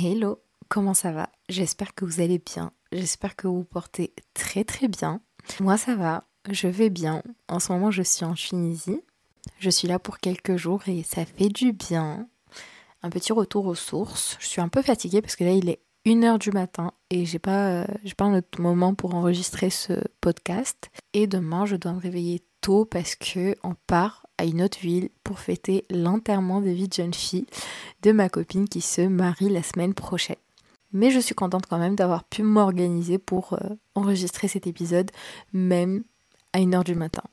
Hello, comment ça va? J'espère que vous allez bien. J'espère que vous vous portez très très bien. Moi ça va, je vais bien. En ce moment je suis en Tunisie. Je suis là pour quelques jours et ça fait du bien. Un petit retour aux sources. Je suis un peu fatiguée parce que là il est 1h du matin et j'ai pas, euh, pas un autre moment pour enregistrer ce podcast. Et demain je dois me réveiller tôt parce que on part à une autre ville pour fêter l'enterrement de vie de jeune fille de ma copine qui se marie la semaine prochaine. Mais je suis contente quand même d'avoir pu m'organiser pour euh, enregistrer cet épisode, même à 1h du matin.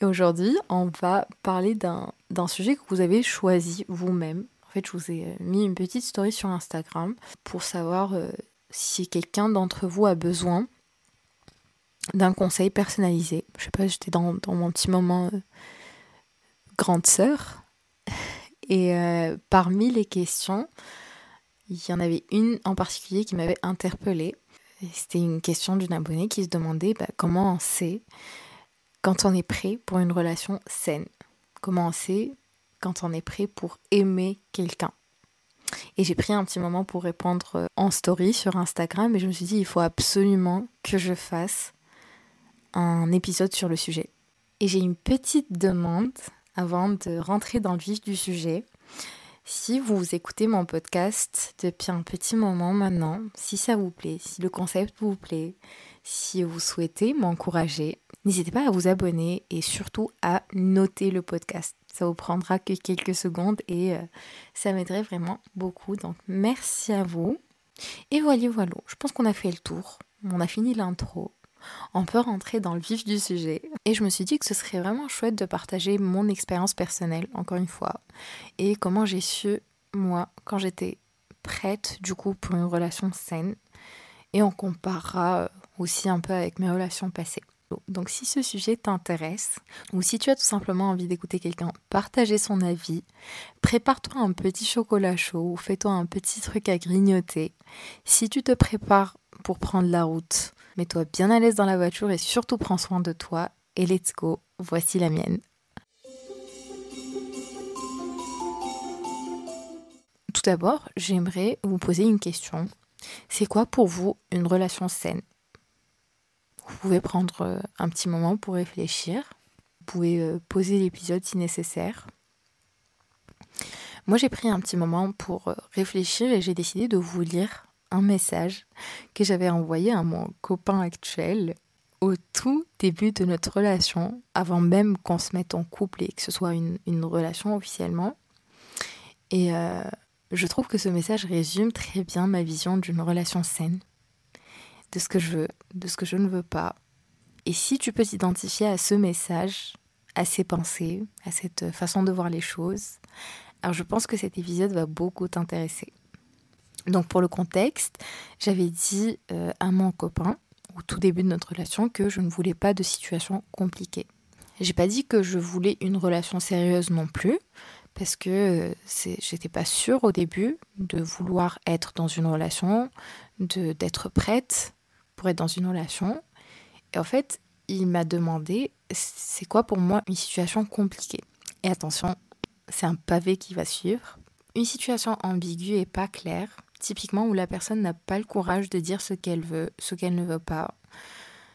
Et aujourd'hui, on va parler d'un sujet que vous avez choisi vous-même. En fait, je vous ai euh, mis une petite story sur Instagram pour savoir euh, si quelqu'un d'entre vous a besoin d'un conseil personnalisé. Je sais pas, j'étais dans, mon petit moment grande sœur. Et euh, parmi les questions, il y en avait une en particulier qui m'avait interpellée. C'était une question d'une abonnée qui se demandait bah, comment on sait quand on est prêt pour une relation saine? Comment on sait quand on est prêt pour aimer quelqu'un? Et j'ai pris un petit moment pour répondre euh, en story sur Instagram et je me suis dit il faut absolument que je fasse un épisode sur le sujet. Et j'ai une petite demande avant de rentrer dans le vif du sujet. Si vous écoutez mon podcast depuis un petit moment maintenant, si ça vous plaît, si le concept vous plaît, si vous souhaitez m'encourager, n'hésitez pas à vous abonner et surtout à noter le podcast. Ça vous prendra que quelques secondes et euh, ça m'aiderait vraiment beaucoup. Donc merci à vous. Et voilà, voilà. Je pense qu'on a fait le tour. On a fini l'intro on peut rentrer dans le vif du sujet. Et je me suis dit que ce serait vraiment chouette de partager mon expérience personnelle, encore une fois, et comment j'ai su, moi, quand j'étais prête, du coup, pour une relation saine. Et on comparera aussi un peu avec mes relations passées. Donc si ce sujet t'intéresse, ou si tu as tout simplement envie d'écouter quelqu'un partager son avis, prépare-toi un petit chocolat chaud ou fais-toi un petit truc à grignoter. Si tu te prépares pour prendre la route, Mets-toi bien à l'aise dans la voiture et surtout prends soin de toi. Et let's go, voici la mienne. Tout d'abord, j'aimerais vous poser une question. C'est quoi pour vous une relation saine? Vous pouvez prendre euh, un petit moment pour réfléchir. Vous pouvez euh, poser l'épisode si nécessaire. Moi, j'ai pris un petit moment pour euh, réfléchir et j'ai décidé de vous lire un message que j'avais envoyé à mon copain actuel au tout début de notre relation, avant même qu'on se mette en couple et que ce soit une, relation officiellement. Et euh, je trouve que ce message résume très bien ma vision d'une relation saine, de ce que je veux, de ce que je ne veux pas. Et si tu peux t'identifier à ce message, à ces pensées, à cette façon de voir les choses, alors je pense que cet épisode va beaucoup t'intéresser. Donc pour le contexte, j'avais dit euh, à mon copain au tout début de notre relation que je ne voulais pas de situation compliquée. J'ai pas dit que je voulais une relation sérieuse non plus, parce que euh, j'étais pas sûre au début de vouloir être dans une relation, d'être prête pour être dans une relation. Et en fait, il m'a demandé c'est quoi pour moi une situation compliquée? Et attention, c'est un pavé qui va suivre. Une situation ambiguë et pas claire, typiquement où la personne n'a pas le courage de dire ce qu'elle veut, ce qu'elle ne veut pas.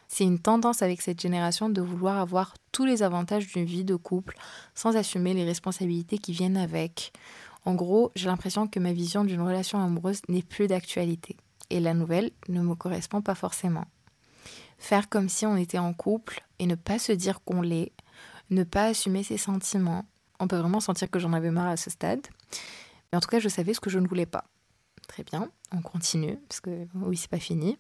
C'est une tendance avec cette génération de vouloir avoir tous les avantages d'une vie de couple sans assumer les responsabilités qui viennent avec. En gros, j'ai l'impression que ma vision d'une relation amoureuse n'est plus d'actualité. Et la nouvelle ne me correspond pas forcément. Faire comme si on était en couple et ne pas se dire qu'on l'est, ne pas assumer ses sentiments. On peut vraiment sentir que j'en avais marre à ce stade. Mais en tout cas, je savais ce que je ne voulais pas. Très bien, on continue, parce que oui, c'est pas fini.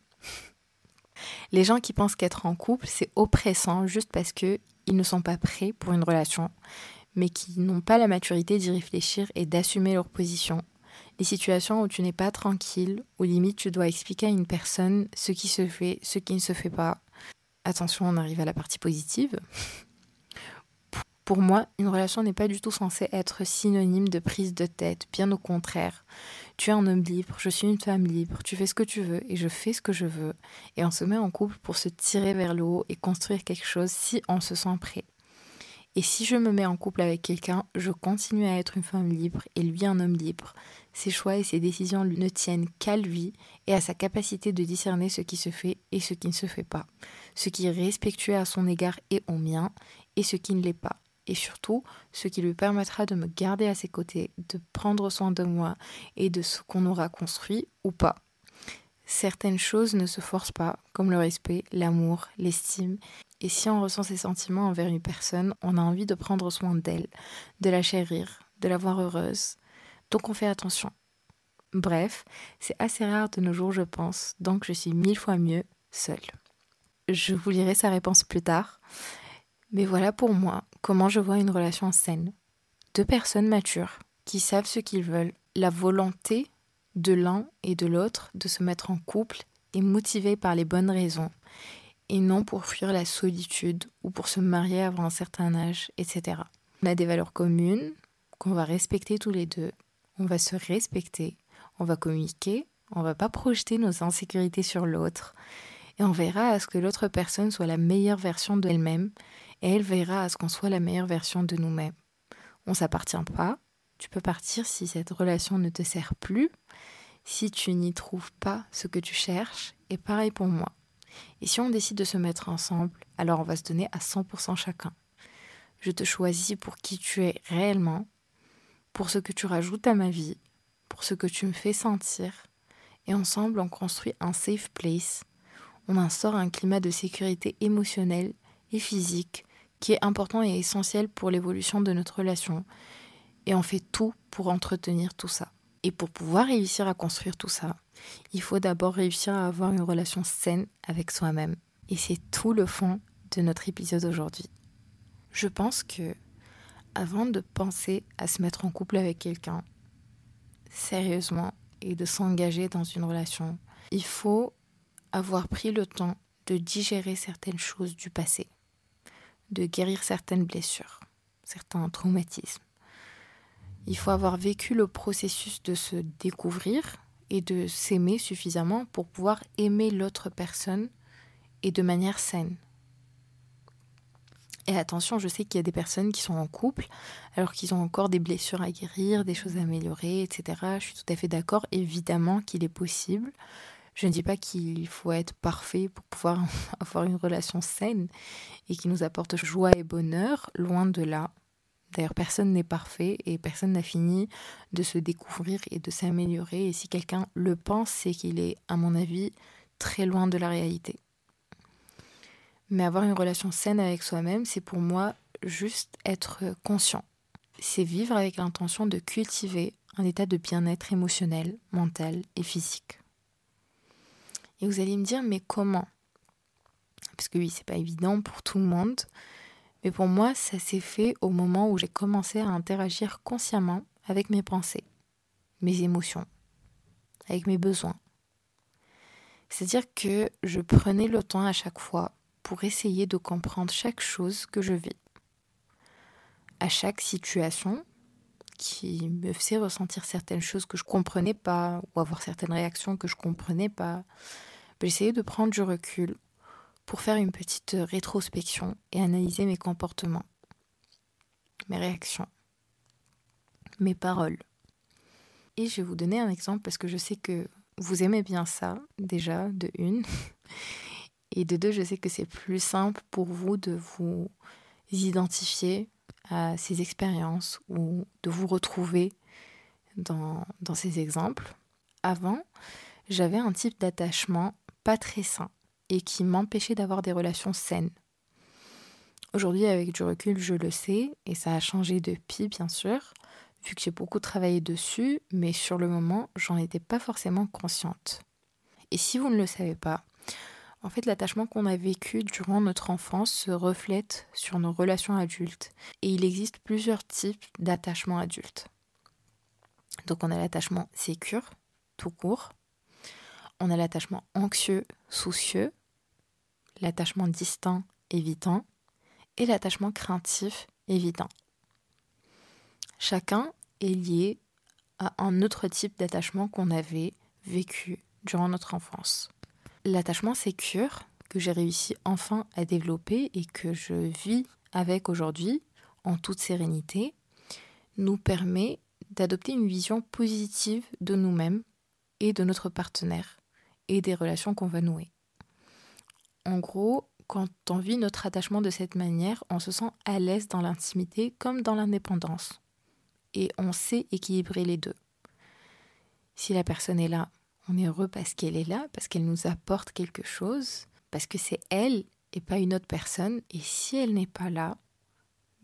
Les gens qui pensent qu'être en couple, c'est oppressant juste parce qu'ils ne sont pas prêts pour une relation, mais qui n'ont pas la maturité d'y réfléchir et d'assumer leur position. Les situations où tu n'es pas tranquille, où limite tu dois expliquer à une personne ce qui se fait, ce qui ne se fait pas. Attention, on arrive à la partie positive. Pour moi, une relation n'est pas du tout censée être synonyme de prise de tête, bien au contraire. Tu es un homme libre, je suis une femme libre, tu fais ce que tu veux et je fais ce que je veux. Et on se met en couple pour se tirer vers le haut et construire quelque chose si on se sent prêt. Et si je me mets en couple avec quelqu'un, je continue à être une femme libre et lui un homme libre. Ses choix et ses décisions ne tiennent qu'à lui et à sa capacité de discerner ce qui se fait et ce qui ne se fait pas, ce qui est respectueux à son égard et au mien, et ce qui ne l'est pas. Et surtout, ce qui lui permettra de me garder à ses côtés, de prendre soin de moi et de ce qu'on aura construit ou pas. Certaines choses ne se forcent pas, comme le respect, l'amour, l'estime. Et si on ressent ces sentiments envers une personne, on a envie de prendre soin d'elle, de la chérir, de la voir heureuse. Donc on fait attention. Bref, c'est assez rare de nos jours, je pense, donc je suis mille fois mieux seule. Je vous lirai sa réponse plus tard. Mais voilà pour moi comment je vois une relation saine. Deux personnes matures qui savent ce qu'ils veulent, la volonté de l'un et de l'autre de se mettre en couple et motivés par les bonnes raisons, et non pour fuir la solitude ou pour se marier avant un certain âge, etc. On a des valeurs communes qu'on va respecter tous les deux, on va se respecter, on va communiquer, on va pas projeter nos insécurités sur l'autre, et on verra à ce que l'autre personne soit la meilleure version d'elle-même, et elle verra à ce qu'on soit la meilleure version de nous-mêmes. On s'appartient pas, tu peux partir si cette relation ne te sert plus, si tu n'y trouves pas ce que tu cherches, et pareil pour moi. Et si on décide de se mettre ensemble, alors on va se donner à 100% chacun. Je te choisis pour qui tu es réellement, pour ce que tu rajoutes à ma vie, pour ce que tu me fais sentir, et ensemble on construit un safe place, on instaure un climat de sécurité émotionnelle et physique qui est important et essentiel pour l'évolution de notre relation et on fait tout pour entretenir tout ça. Et pour pouvoir réussir à construire tout ça, il faut d'abord réussir à avoir une relation saine avec soi-même. Et c'est tout le fond de notre épisode aujourd'hui. Je pense que avant de penser à se mettre en couple avec quelqu'un, sérieusement, et de s'engager dans une relation, il faut avoir pris le temps de digérer certaines choses du passé, de guérir certaines blessures, certains traumatismes il faut avoir vécu le processus de se découvrir et de s'aimer suffisamment pour pouvoir aimer l'autre personne et de manière saine. Et attention, je sais qu'il y a des personnes qui sont en couple alors qu'ils ont encore des blessures à guérir, des choses à améliorer, etc. Je suis tout à fait d'accord, évidemment qu'il est possible. Je ne dis pas qu'il faut être parfait pour pouvoir avoir une relation saine et qui nous apporte joie et bonheur, loin de là. D'ailleurs, personne n'est parfait et personne n'a fini de se découvrir et de s'améliorer. Et si quelqu'un le pense, c'est qu'il est, à mon avis, très loin de la réalité. Mais avoir une relation saine avec soi-même, c'est pour moi juste être conscient. C'est vivre avec l'intention de cultiver un état de bien-être émotionnel, mental et physique. Et vous allez me dire, mais comment? Parce que oui, c'est pas évident pour tout le monde. Mais pour moi, ça s'est fait au moment où j'ai commencé à interagir consciemment avec mes pensées, mes émotions, avec mes besoins. C'est-à-dire que je prenais le temps à chaque fois pour essayer de comprendre chaque chose que je vis. À chaque situation qui me faisait ressentir certaines choses que je comprenais pas ou avoir certaines réactions que je comprenais pas, j'essayais de prendre du recul pour faire une petite rétrospection et analyser mes comportements, mes réactions, mes paroles. Et je vais vous donner un exemple parce que je sais que vous aimez bien ça, déjà, de une. Et de deux, je sais que c'est plus simple pour vous de vous identifier à ces expériences ou de vous retrouver dans, dans ces exemples. Avant, j'avais un type d'attachement pas très sain et qui m'empêchait d'avoir des relations saines. Aujourd'hui, avec du recul, je le sais, et ça a changé depuis, bien sûr, vu que j'ai beaucoup travaillé dessus, mais sur le moment, j'en étais pas forcément consciente. Et si vous ne le savez pas, en fait, l'attachement qu'on a vécu durant notre enfance se reflète sur nos relations adultes, et il existe plusieurs types d'attachement adultes. Donc on a l'attachement sécure, tout court, on a l'attachement anxieux, soucieux, l'attachement distant, évitant, et l'attachement craintif, évitant. Chacun est lié à un autre type d'attachement qu'on avait vécu durant notre enfance. L'attachement sécure, que j'ai réussi enfin à développer et que je vis avec aujourd'hui, en toute sérénité, nous permet d'adopter une vision positive de nous-mêmes et de notre partenaire et des relations qu'on va nouer. En gros, quand on vit notre attachement de cette manière, on se sent à l'aise dans l'intimité comme dans l'indépendance. Et on sait équilibrer les deux. Si la personne est là, on est heureux parce qu'elle est là, parce qu'elle nous apporte quelque chose, parce que c'est elle et pas une autre personne. Et si elle n'est pas là,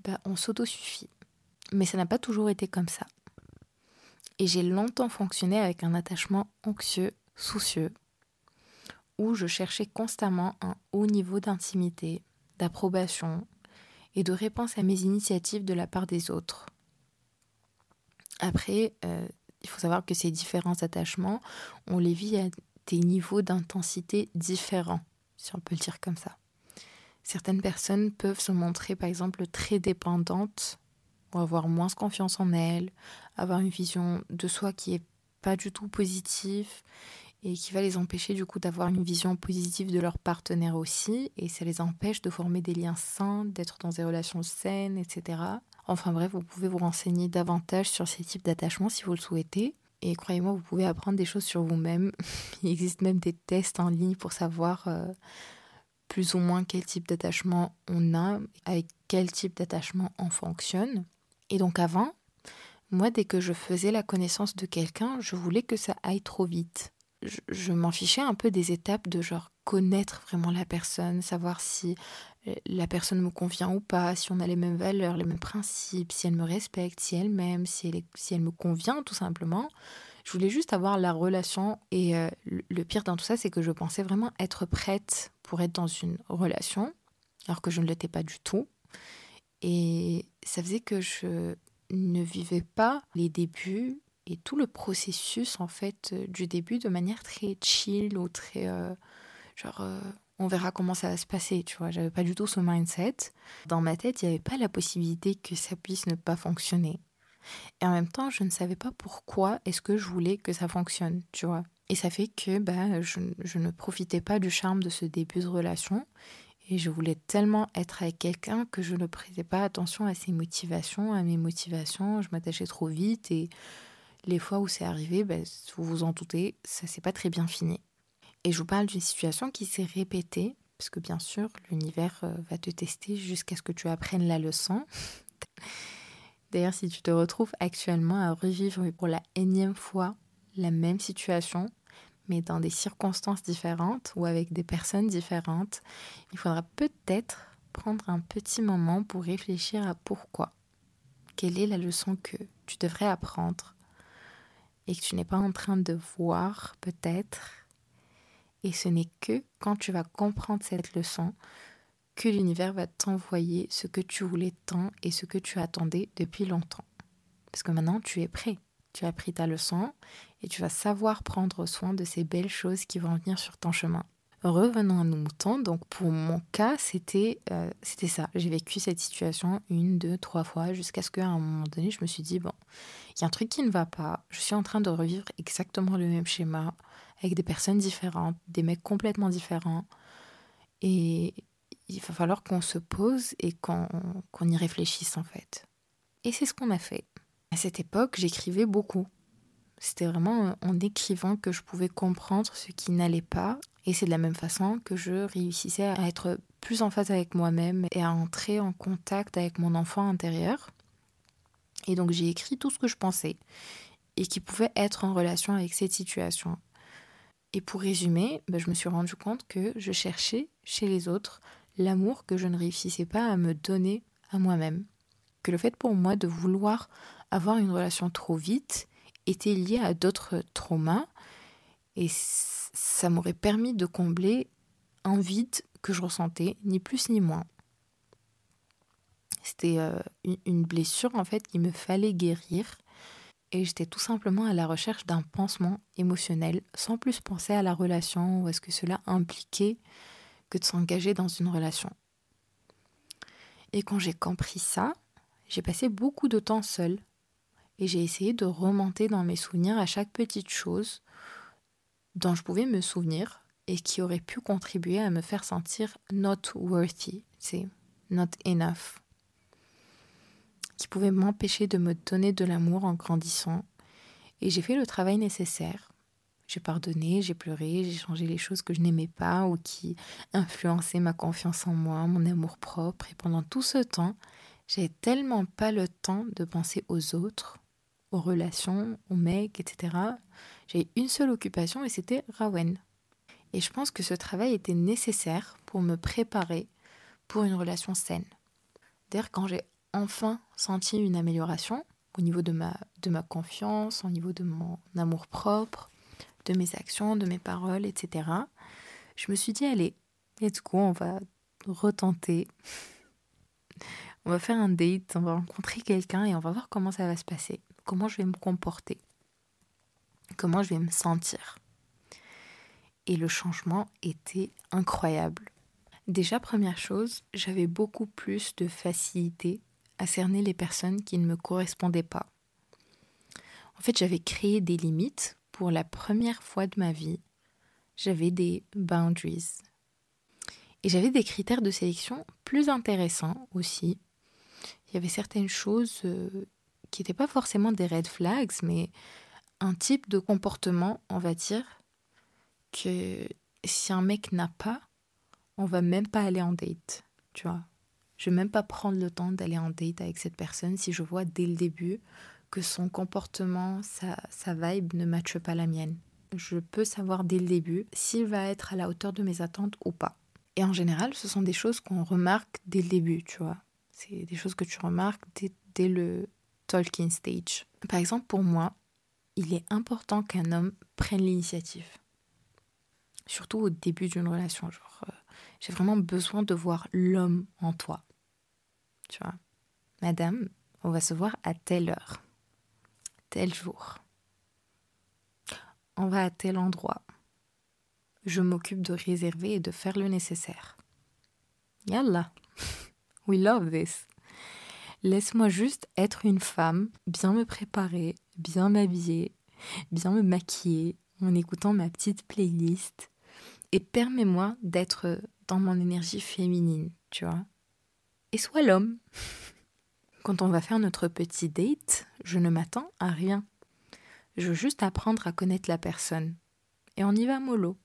bah, on s'autosuffit. Mais ça n'a pas toujours été comme ça. Et j'ai longtemps fonctionné avec un attachement anxieux, soucieux, où je cherchais constamment un haut niveau d'intimité, d'approbation et de réponse à mes initiatives de la part des autres. Après, euh, il faut savoir que ces différents attachements, on les vit à des niveaux d'intensité différents, si on peut le dire comme ça. Certaines personnes peuvent se montrer, par exemple, très dépendantes, ou avoir moins confiance en elles, avoir une vision de soi qui est pas du tout positive et qui va les empêcher du coup d'avoir une vision positive de leur partenaire aussi et ça les empêche de former des liens sains, d'être dans des relations saines, etc. Enfin bref, vous pouvez vous renseigner davantage sur ces types d'attachements si vous le souhaitez. Et croyez-moi, vous pouvez apprendre des choses sur vous-même. Il existe même des tests en ligne pour savoir euh, plus ou moins quel type d'attachement on a, avec quel type d'attachement on fonctionne. Et donc avant, moi, dès que je faisais la connaissance de quelqu'un, je voulais que ça aille trop vite je, m'en fichais un peu des étapes de genre connaître vraiment la personne, savoir si euh, la personne me convient ou pas, si on a les mêmes valeurs, les mêmes principes, si elle me respecte, si elle m'aime, si elle, si elle me convient tout simplement. Je voulais juste avoir la relation et euh, le pire dans tout ça, c'est que je pensais vraiment être prête pour être dans une relation, alors que je ne l'étais pas du tout. Et ça faisait que je ne vivais pas les débuts et tout le processus en fait euh, du début de manière très chill ou très euh, genre euh, on verra comment ça va se passer, tu vois. J'avais pas du tout ce mindset. Dans ma tête, il n'y avait pas la possibilité que ça puisse ne pas fonctionner. Et en même temps, je ne savais pas pourquoi est-ce que je voulais que ça fonctionne, tu vois. Et ça fait que bah, je, je ne profitais pas du charme de ce début de relation. Et je voulais tellement être avec quelqu'un que je ne prêtais pas attention à ses motivations, à mes motivations. Je m'attachais trop vite et les fois où c'est arrivé, ben, vous vous en doutez, ça s'est pas très bien fini. Et je vous parle d'une situation qui s'est répétée, parce que bien sûr, l'univers euh, va te tester jusqu'à ce que tu apprennes la leçon. D'ailleurs, si tu te retrouves actuellement à revivre pour la énième fois la même situation, mais dans des circonstances différentes ou avec des personnes différentes, il faudra peut-être prendre un petit moment pour réfléchir à pourquoi. Quelle est la leçon que tu devrais apprendre et que tu n'es pas en train de voir peut-être. Et ce n'est que quand tu vas comprendre cette leçon que l'univers va t'envoyer ce que tu voulais tant et ce que tu attendais depuis longtemps. Parce que maintenant, tu es prêt. Tu as pris ta leçon et tu vas savoir prendre soin de ces belles choses qui vont venir sur ton chemin. Revenons à nos moutons. Donc pour mon cas, c'était euh, c'était ça. J'ai vécu cette situation une, deux, trois fois jusqu'à ce qu'à un moment donné, je me suis dit, bon, il y a un truc qui ne va pas. Je suis en train de revivre exactement le même schéma avec des personnes différentes, des mecs complètement différents. Et il va falloir qu'on se pose et qu'on y réfléchisse en fait. Et c'est ce qu'on a fait. À cette époque, j'écrivais beaucoup. C'était vraiment en écrivant que je pouvais comprendre ce qui n'allait pas et c'est de la même façon que je réussissais à être plus en phase avec moi-même et à entrer en contact avec mon enfant intérieur. Et donc j'ai écrit tout ce que je pensais et qui pouvait être en relation avec cette situation. Et pour résumer, ben, je me suis rendu compte que je cherchais chez les autres l'amour que je ne réussissais pas à me donner à moi-même. Que le fait pour moi de vouloir avoir une relation trop vite était lié à d'autres traumas et ça m'aurait permis de combler un vide que je ressentais, ni plus ni moins. C'était euh, une blessure en fait qu'il me fallait guérir et j'étais tout simplement à la recherche d'un pansement émotionnel sans plus penser à la relation ou à ce que cela impliquait que de s'engager dans une relation. Et quand j'ai compris ça, j'ai passé beaucoup de temps seule et j'ai essayé de remonter dans mes souvenirs à chaque petite chose dont je pouvais me souvenir et qui aurait pu contribuer à me faire sentir not worthy, c'est not enough. qui pouvaient m'empêcher de me donner de l'amour en grandissant. Et j'ai fait le travail nécessaire. J'ai pardonné, j'ai pleuré, j'ai changé les choses que je n'aimais pas ou qui influençaient ma confiance en moi, mon amour propre. Et pendant tout ce temps, j'ai tellement pas le temps de penser aux autres, aux relations, aux mecs, etc. J'ai une seule occupation et c'était Rawen. Et je pense que ce travail était nécessaire pour me préparer pour une relation saine. D'ailleurs, quand j'ai enfin senti une amélioration au niveau de ma, de ma confiance, au niveau de mon amour propre, de mes actions, de mes paroles, etc., je me suis dit, allez, let's go, on va retenter. On va faire un date, on va rencontrer quelqu'un et on va voir comment ça va se passer, comment je vais me comporter, comment je vais me sentir. Et le changement était incroyable. Déjà, première chose, j'avais beaucoup plus de facilité à cerner les personnes qui ne me correspondaient pas. En fait, j'avais créé des limites pour la première fois de ma vie. J'avais des boundaries. Et j'avais des critères de sélection plus intéressants aussi. Il y avait certaines choses euh, qui n'étaient pas forcément des red flags, mais un type de comportement, on va dire, que si un mec n'a pas, on va même pas aller en date, tu vois. Je vais même pas prendre le temps d'aller en date avec cette personne si je vois dès le début que son comportement, sa, sa vibe ne matche pas la mienne. Je peux savoir dès le début s'il va être à la hauteur de mes attentes ou pas. Et en général, ce sont des choses qu'on remarque dès le début, tu vois. C'est des choses que tu remarques dès, dès le talking stage. Par exemple, pour moi, il est important qu'un homme prenne l'initiative. Surtout au début d'une relation. Euh, j'ai vraiment besoin de voir l'homme en toi. Tu vois. Madame, on va se voir à telle heure, tel jour. On va à tel endroit. Je m'occupe de réserver et de faire le nécessaire. Yallah. We love this. Laisse-moi juste être une femme, bien me préparer, bien m'habiller, bien me maquiller, en écoutant ma petite playlist. Et permets-moi d'être dans mon énergie féminine, tu vois. Et sois l'homme. Quand on va faire notre petit date, je ne m'attends à rien. Je veux juste apprendre à connaître la personne. Et on y va mollo.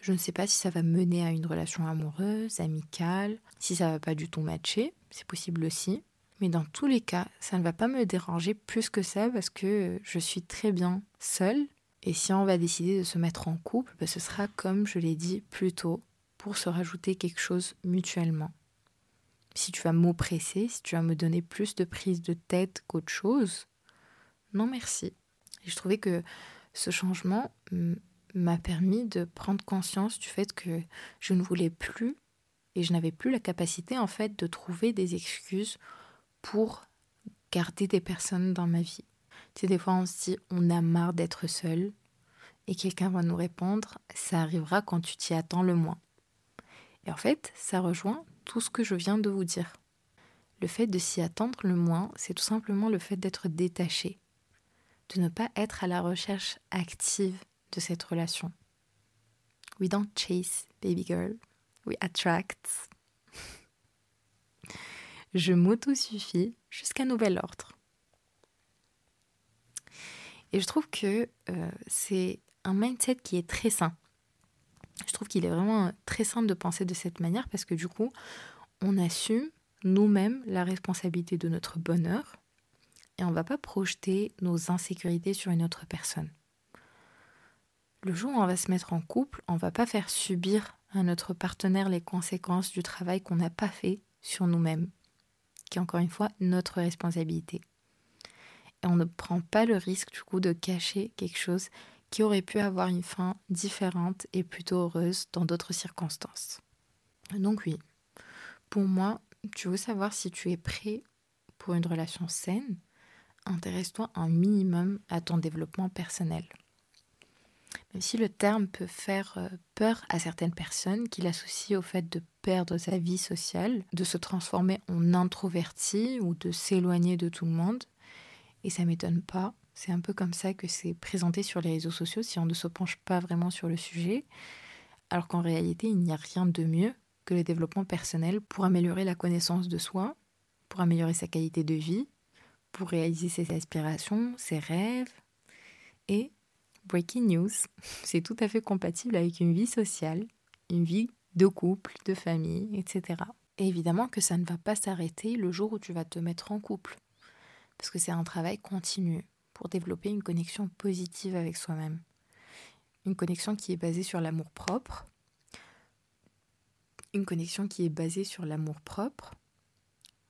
Je ne sais pas si ça va mener à une relation amoureuse, amicale, si ça va pas du tout matcher, c'est possible aussi. Mais dans tous les cas, ça ne va pas me déranger plus que ça parce que je suis très bien seule. Et si on va décider de se mettre en couple, bah, ce sera comme je l'ai dit plus tôt, pour se rajouter quelque chose mutuellement. Si tu vas m'oppresser, si tu vas me donner plus de prise de tête qu'autre chose, non merci. Et je trouvais que ce changement m'a permis de prendre conscience du fait que je ne voulais plus et je n'avais plus la capacité en fait de trouver des excuses pour garder des personnes dans ma vie. Tu sais, des fois on se dit on a marre d'être seul et quelqu'un va nous répondre ça arrivera quand tu t'y attends le moins. Et en fait, ça rejoint tout ce que je viens de vous dire. Le fait de s'y attendre le moins, c'est tout simplement le fait d'être détaché, de ne pas être à la recherche active de cette relation. We don't chase, baby girl, we attract. je m'auto-suffis jusqu'à nouvel ordre. Et je trouve que euh, c'est un mindset qui est très sain. Je trouve qu'il est vraiment très simple de penser de cette manière parce que du coup, on assume nous-mêmes la responsabilité de notre bonheur et on ne va pas projeter nos insécurités sur une autre personne. Le jour où on va se mettre en couple, on ne va pas faire subir à notre partenaire les conséquences du travail qu'on n'a pas fait sur nous-mêmes, encore une fois notre responsabilité. Et on ne prend pas le risque du coup de cacher quelque chose qui aurait pu avoir une fin différente et plutôt heureuse dans d'autres circonstances. Donc oui, pour moi, tu veux savoir si tu es prêt pour une relation saine, intéresse-toi un minimum à ton développement personnel. Si le terme peut faire euh, peur à certaines personnes qui l'associent au fait de perdre sa vie sociale, de se transformer en introverti ou de s'éloigner de tout le monde, et ça m'étonne pas, c'est un peu comme ça que c'est présenté sur les réseaux sociaux si on ne se penche pas vraiment sur le sujet, alors qu'en réalité, il n'y a rien de mieux que le développement personnel pour améliorer la connaissance de soi pour améliorer sa qualité de vie, pour réaliser ses aspirations, ses rêves. Et, breaking news, c'est tout à fait compatible avec une vie sociale, une vie de couple, de famille, etc. Et évidemment que ça ne va pas s'arrêter le jour où tu vas te mettre en couple, parce que c'est un travail continu pour développer une connexion positive avec soi-même. Une connexion qui est basée sur l'amour propre, une connexion qui est basée sur l'amour propre,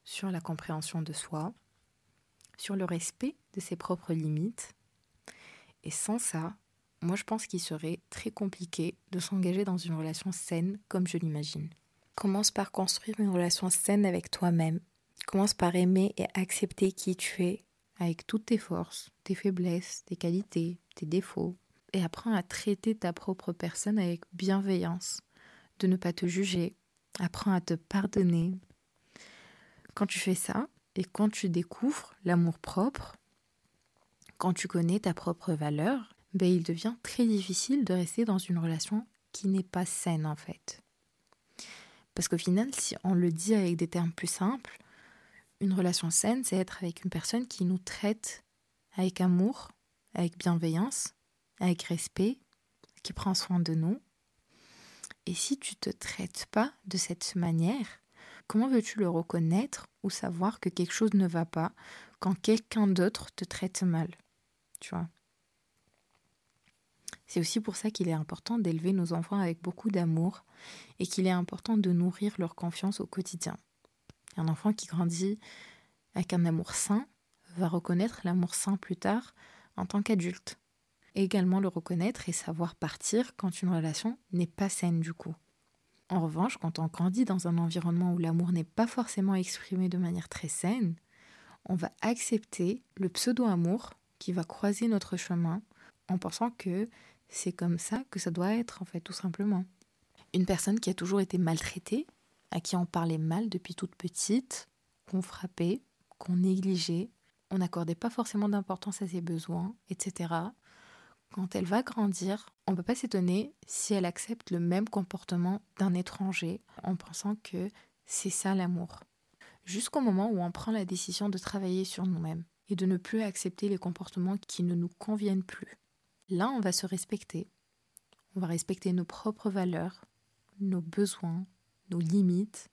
sur la compréhension de soi, sur le respect de ses propres limites. Et sans ça, moi je pense qu'il serait très compliqué de s'engager dans une relation saine comme je l'imagine. Commence par construire une relation saine avec toi-même. Commence par aimer et accepter qui tu es, avec toutes tes forces, tes faiblesses, tes qualités, tes défauts. Et apprends à traiter ta propre personne avec bienveillance, de ne pas te juger. Apprends à te pardonner. Quand tu fais ça, et quand tu découvres l'amour propre, quand tu connais ta propre valeur, ben il devient très difficile de rester dans une relation qui n'est pas saine en fait. Parce qu'au final, si on le dit avec des termes plus simples, une relation saine, c'est être avec une personne qui nous traite avec amour, avec bienveillance, avec respect, qui prend soin de nous. Et si tu te traites pas de cette manière, comment veux-tu le reconnaître ou savoir que quelque chose ne va pas quand quelqu'un d'autre te traite mal? Tu vois C'est aussi pour ça qu'il est important d'élever nos enfants avec beaucoup d'amour et qu'il est important de nourrir leur confiance au quotidien. Un enfant qui grandit avec un amour sain va reconnaître l'amour sain plus tard en tant qu'adulte. Également le reconnaître et savoir partir quand une relation n'est pas saine du coup. En revanche, quand on grandit dans un environnement où l'amour n'est pas forcément exprimé de manière très saine, on va accepter le pseudo-amour qui va croiser notre chemin en pensant que c'est comme ça que ça doit être en fait tout simplement. Une personne qui a toujours été maltraitée, à qui on parlait mal depuis toute petite, qu'on frappait, qu'on négligeait, on n'accordait pas forcément d'importance à ses besoins, etc quand elle va grandir, on ne peut pas s'étonner si elle accepte le même comportement d'un étranger en pensant que c'est ça l'amour. Jusqu'au moment où on prend la décision de travailler sur nous-mêmes et de ne plus accepter les comportements qui ne nous conviennent plus. Là, on va se respecter. On va respecter nos propres valeurs, nos besoins, nos limites.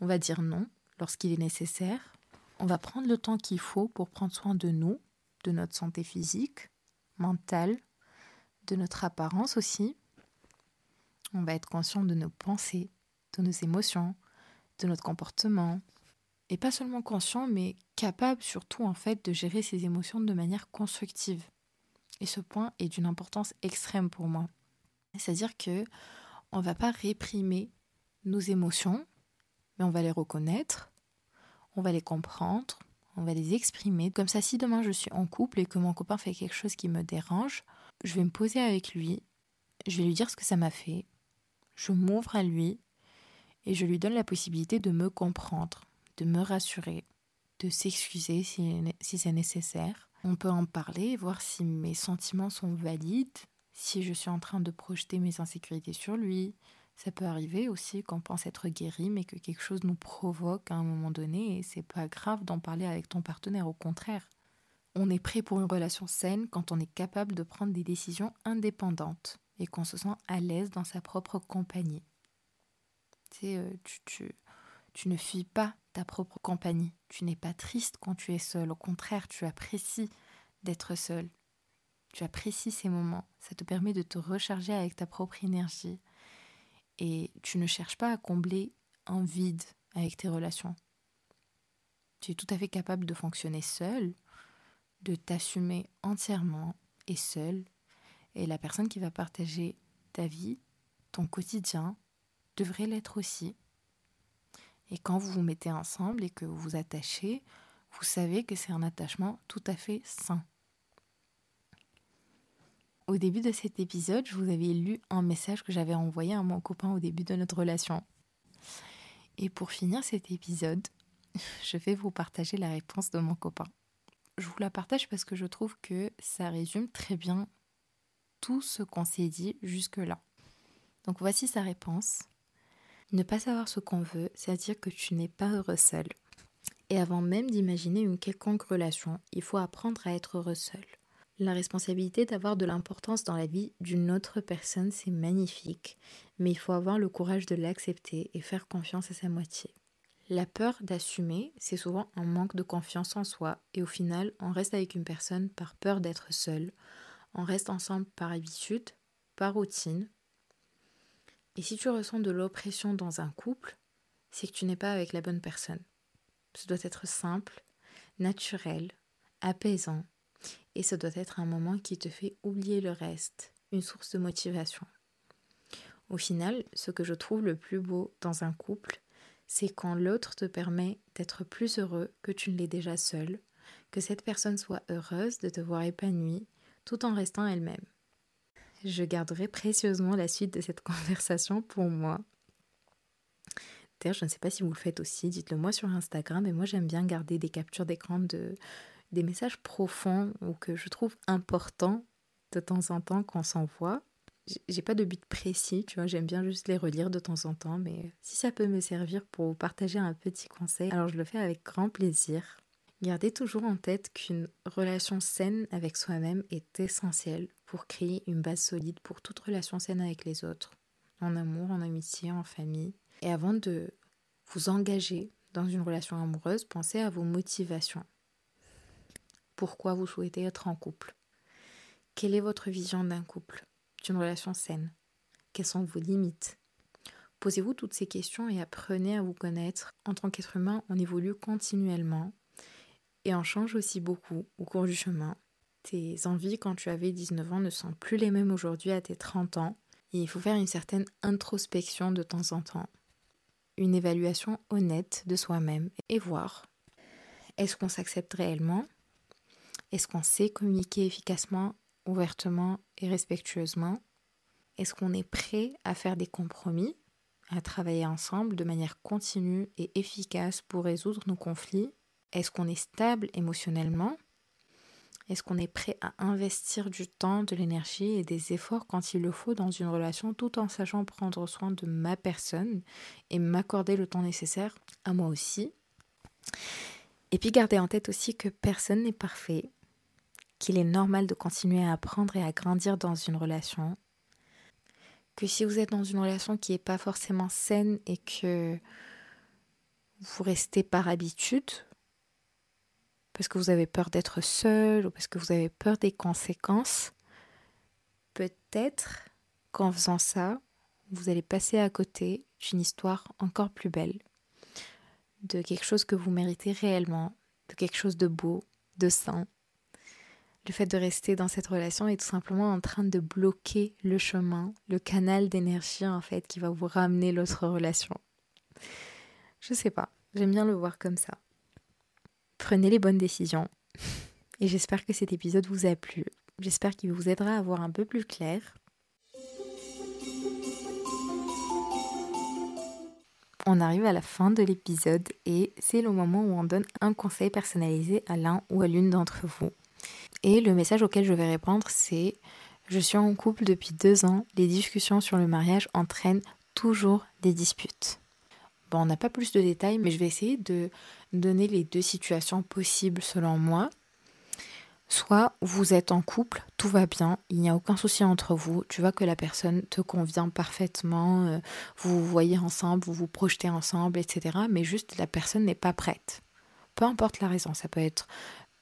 On va dire non lorsqu'il est nécessaire. On va prendre le temps qu'il faut pour prendre soin de nous, de notre santé physique, mentale, de notre apparence aussi. On va être conscient de nos pensées, de nos émotions, de notre comportement. Et pas seulement conscient, mais capable surtout en fait de gérer ses émotions de manière constructive. Et ce point est d'une importance extrême pour moi. C'est-à-dire que on va pas réprimer nos émotions, mais on va les reconnaître, on va les comprendre, on va les exprimer. Comme ça, si demain je suis en couple et que mon copain fait quelque chose qui me dérange, je vais me poser avec lui, je vais lui dire ce que ça m'a fait, je m'ouvre à lui et je lui donne la possibilité de me comprendre, de me rassurer, de s'excuser si, c'est nécessaire. On peut en parler, voir si mes sentiments sont valides, si je suis en train de projeter mes insécurités sur lui, ça peut arriver aussi qu'on pense être guéri, mais que quelque chose nous provoque à un moment donné, et c'est pas grave d'en parler avec ton partenaire, au contraire. On est prêt pour une relation saine quand on est capable de prendre des décisions indépendantes et qu'on se sent à l'aise dans sa propre compagnie. Tu, euh, tu, tu, tu ne fuis pas ta propre compagnie. Tu n'es pas triste quand tu es seul. Au contraire, tu apprécies d'être seul. Tu apprécies ces moments. Ça te permet de te recharger avec ta propre énergie et tu ne cherches pas à combler un vide avec tes relations. Tu es tout à fait capable de fonctionner seul, de t'assumer entièrement et seul. Et la personne qui va partager ta vie, ton quotidien, devrait l'être aussi. Et quand vous vous mettez ensemble et que vous vous attachez, vous savez que c'est un attachement tout à fait sain. Au début de cet épisode, je vous avais lu un message que j'avais envoyé à mon copain au début de notre relation. Et pour finir cet épisode, je vais vous partager la réponse de mon copain. Je vous la partage parce que je trouve que ça résume très bien tout ce qu'on s'est dit jusque-là. Donc voici sa réponse. Ne pas savoir ce qu'on veut, c'est-à-dire que tu n'es pas heureux seul. Et avant même d'imaginer une quelconque relation, il faut apprendre à être heureux seul. La responsabilité d'avoir de l'importance dans la vie d'une autre personne, c'est magnifique, mais il faut avoir le courage de l'accepter et faire confiance à sa moitié. La peur d'assumer, c'est souvent un manque de confiance en soi, et au final, on reste avec une personne par peur d'être seul, on reste ensemble par habitude, par routine. Et si tu ressens de l'oppression dans un couple, c'est que tu n'es pas avec la bonne personne. Ce doit être simple, naturel, apaisant, et ce doit être un moment qui te fait oublier le reste, une source de motivation. Au final, ce que je trouve le plus beau dans un couple, c'est quand l'autre te permet d'être plus heureux que tu ne l'es déjà seul, que cette personne soit heureuse de te voir épanoui tout en restant elle-même. Je garderai précieusement la suite de cette conversation pour moi. D'ailleurs, je ne sais pas si vous le faites aussi, dites-le moi sur Instagram, mais moi j'aime bien garder des captures d'écran de, des messages profonds ou que je trouve importants de temps en temps qu'on s'envoie. J'ai pas de but précis, tu vois, j'aime bien juste les relire de temps en temps, mais si ça peut me servir pour vous partager un petit conseil, alors je le fais avec grand plaisir. Gardez toujours en tête qu'une relation saine avec soi-même est essentielle pour créer une base solide pour toute relation saine avec les autres, en amour, en amitié, en famille. Et avant de vous engager dans une relation amoureuse, pensez à vos motivations pourquoi vous souhaitez être en couple? Quelle est votre vision d'un couple, d'une relation saine? Quelles sont vos limites? Posez-vous toutes ces questions et apprenez à vous connaître. En tant qu'être humain, on évolue continuellement et on change aussi beaucoup au cours du chemin. Tes envies quand tu avais 19 ans ne sont plus les mêmes aujourd'hui à tes 30 ans et il faut faire une certaine introspection de temps en temps. Une évaluation honnête de soi-même et voir est-ce qu'on s'accepte réellement? Est-ce qu'on sait communiquer efficacement, ouvertement et respectueusement? Est-ce qu'on est prêt à faire des compromis, à travailler ensemble de manière continue et efficace pour résoudre nos conflits? Est-ce qu'on est stable émotionnellement? Est-ce qu'on est prêt à investir du temps, de l'énergie et des efforts quand il le faut dans une relation tout en sachant prendre soin de ma personne et m'accorder le temps nécessaire à moi aussi? Et puis gardez en tête aussi que personne n'est parfait qu'il est normal de continuer à apprendre et à grandir dans une relation. Que si vous êtes dans une relation qui n'est pas forcément saine et que vous restez par habitude, parce que vous avez peur d'être seul ou parce que vous avez peur des conséquences, peut-être qu'en faisant ça, vous allez passer à côté d'une histoire encore plus belle, de quelque chose que vous méritez réellement, de quelque chose de beau, de sain, le fait de rester dans cette relation est tout simplement en train de bloquer le chemin, le canal d'énergie en fait qui va vous ramener l'autre relation. Je sais pas, j'aime bien le voir comme ça. Prenez les bonnes décisions et j'espère que cet épisode vous a plu. J'espère qu'il vous aidera à voir un peu plus clair. On arrive à la fin de l'épisode et c'est le moment où on donne un conseil personnalisé à l'un ou à l'une d'entre vous. Et le message auquel je vais répondre, c'est Je suis en couple depuis deux ans, les discussions sur le mariage entraînent toujours des disputes. Bon, on n'a pas plus de détails, mais je vais essayer de donner les deux situations possibles selon moi. Soit vous êtes en couple, tout va bien, il n'y a aucun souci entre vous, tu vois que la personne te convient parfaitement, euh, vous vous voyez ensemble, vous vous projetez ensemble, etc. Mais juste la personne n'est pas prête. Peu importe la raison, ça peut être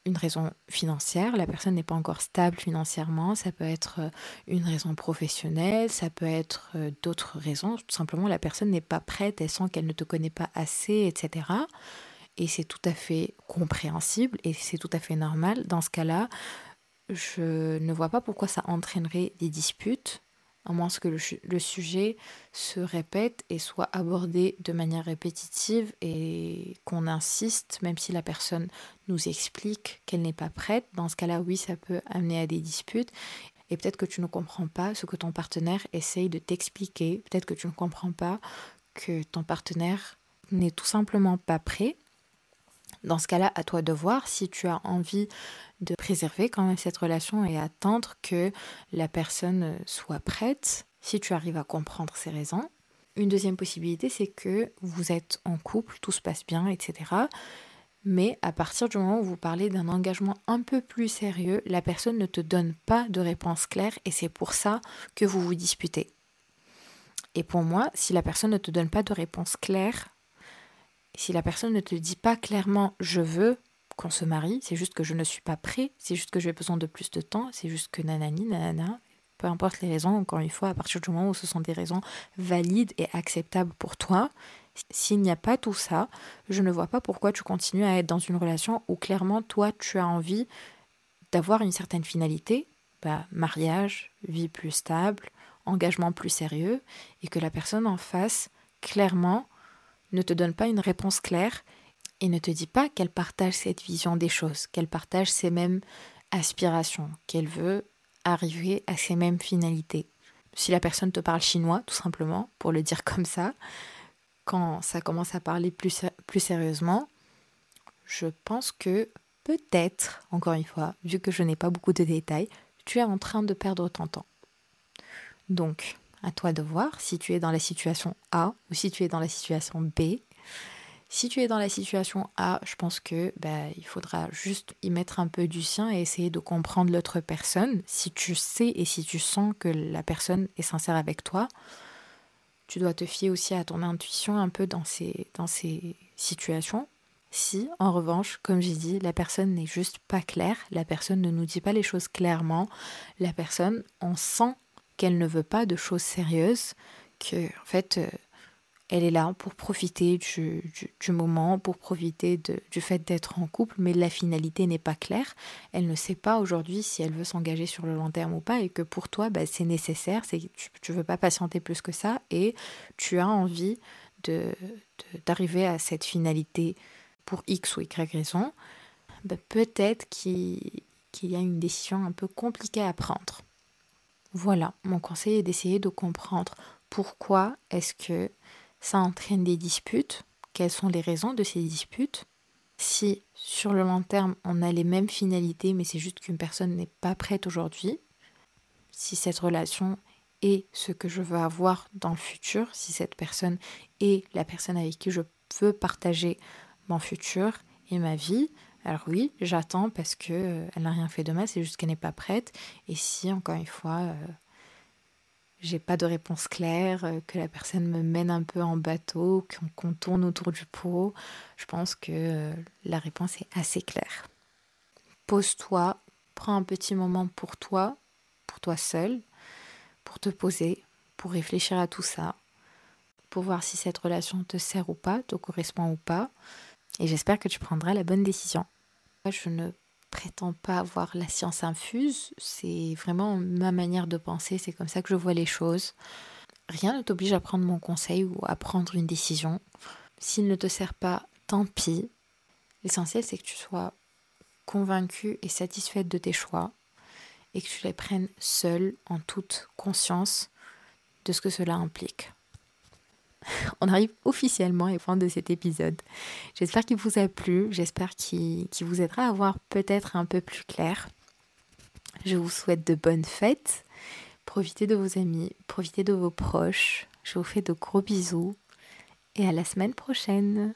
une raison financière, la personne n'est pas encore stable financièrement, ça peut être euh, une raison professionnelle, ça peut être euh, d'autres raisons, tout simplement la personne n'est pas prête, elle sent qu'elle ne te connaît pas assez, etc. Et c'est tout à fait compréhensible et c'est tout à fait normal. Dans ce cas-là, je ne vois pas pourquoi ça entraînerait des disputes à moins que le, sujet se répète et soit abordé de manière répétitive et qu'on insiste, même si la personne nous explique qu'elle n'est pas prête. Dans ce cas-là, oui, ça peut amener à des disputes. Et peut-être que tu ne comprends pas ce que ton partenaire essaye de t'expliquer. Peut-être que tu ne comprends pas que ton partenaire n'est tout simplement pas prêt. Dans ce cas-là, à toi de voir si tu as envie de préserver quand même cette relation et attendre que la personne soit prête, si tu arrives à comprendre ses raisons. Une deuxième possibilité, c'est que vous êtes en couple, tout se passe bien, etc. Mais à partir du moment où vous parlez d'un engagement un peu plus sérieux, la personne ne te donne pas de réponse claire et c'est pour ça que vous vous disputez. Et pour moi, si la personne ne te donne pas de réponse claire, si la personne ne te dit pas clairement je veux qu'on se marie, c'est juste que je ne suis pas prêt, c'est juste que j'ai besoin de plus de temps, c'est juste que nanani, nanana, peu importe les raisons, encore une fois, à partir du moment où ce sont des raisons valides et acceptables pour toi, s'il n'y a pas tout ça, je ne vois pas pourquoi tu continues à être dans une relation où clairement toi tu as envie d'avoir une certaine finalité, bah, mariage, vie plus stable, engagement plus sérieux, et que la personne en face, clairement, ne te donne pas une réponse claire et ne te dit pas qu'elle partage cette vision des choses, qu'elle partage ces mêmes aspirations, qu'elle veut arriver à ces mêmes finalités. Si la personne te parle chinois, tout simplement, pour le dire comme ça, quand ça commence à parler plus, plus sérieusement, je pense que peut-être, encore une fois, vu que je n'ai pas beaucoup de détails, tu es en train de perdre ton temps. Donc, à toi de voir si tu es dans la situation A ou si tu es dans la situation B. Si tu es dans la situation A, je pense que bah, il faudra juste y mettre un peu du sien et essayer de comprendre l'autre personne. Si tu sais et si tu sens que la personne est sincère avec toi, tu dois te fier aussi à ton intuition un peu dans ces, dans ces situations. Si, en revanche, comme j'ai dit, la personne n'est juste pas claire, la personne ne nous dit pas les choses clairement, la personne, on sent qu'elle ne veut pas de choses sérieuses, que en fait, euh, elle est là pour profiter du, moment, pour profiter du fait d'être en couple, mais la finalité n'est pas claire. Elle ne sait pas aujourd'hui si elle veut s'engager sur le long terme ou pas, et que pour toi, bah, c'est nécessaire, c'est tu ne veux pas patienter plus que ça, et tu as envie d'arriver à cette finalité pour X ou Y raison. Bah, peut-être qu'il y a une décision un peu compliquée à prendre. Voilà, mon conseil est d'essayer de comprendre pourquoi est-ce que ça entraîne des disputes, quelles sont les raisons de ces disputes. Si sur le long terme on a les mêmes finalités mais c'est juste qu'une personne n'est pas prête aujourd'hui, si cette relation est ce que je veux avoir dans le futur, si cette personne est la personne avec qui je veux partager mon futur et ma vie, alors oui, j'attends parce que euh, elle n'a rien fait de mal, c'est juste qu'elle n'est pas prête. Et si encore une fois, euh, j'ai pas de réponse claire, euh, que la personne me mène un peu en bateau, qu'on tourne autour du pot, je pense que euh, la réponse est assez claire. Pose-toi, prends un petit moment pour toi, pour toi seul, pour te poser, pour réfléchir à tout ça, pour voir si cette relation te sert ou pas, te correspond ou pas. Et j'espère que tu prendras la bonne décision. Je ne prétends pas avoir la science infuse, c'est vraiment ma manière de penser, c'est comme ça que je vois les choses. Rien ne t'oblige à prendre mon conseil ou à prendre une décision. S'il ne te sert pas, tant pis. L'essentiel, c'est que tu sois convaincue et satisfaite de tes choix et que tu les prennes seule en toute conscience de ce que cela implique. on arrive officiellement à la fin de cet épisode. J'espère qu'il vous a plu, j'espère qu'il vous aidera à voir peut-être un peu plus clair. Je vous souhaite de bonnes fêtes. Profitez de vos amis, profitez de vos proches. Je vous fais de gros bisous et à la semaine prochaine.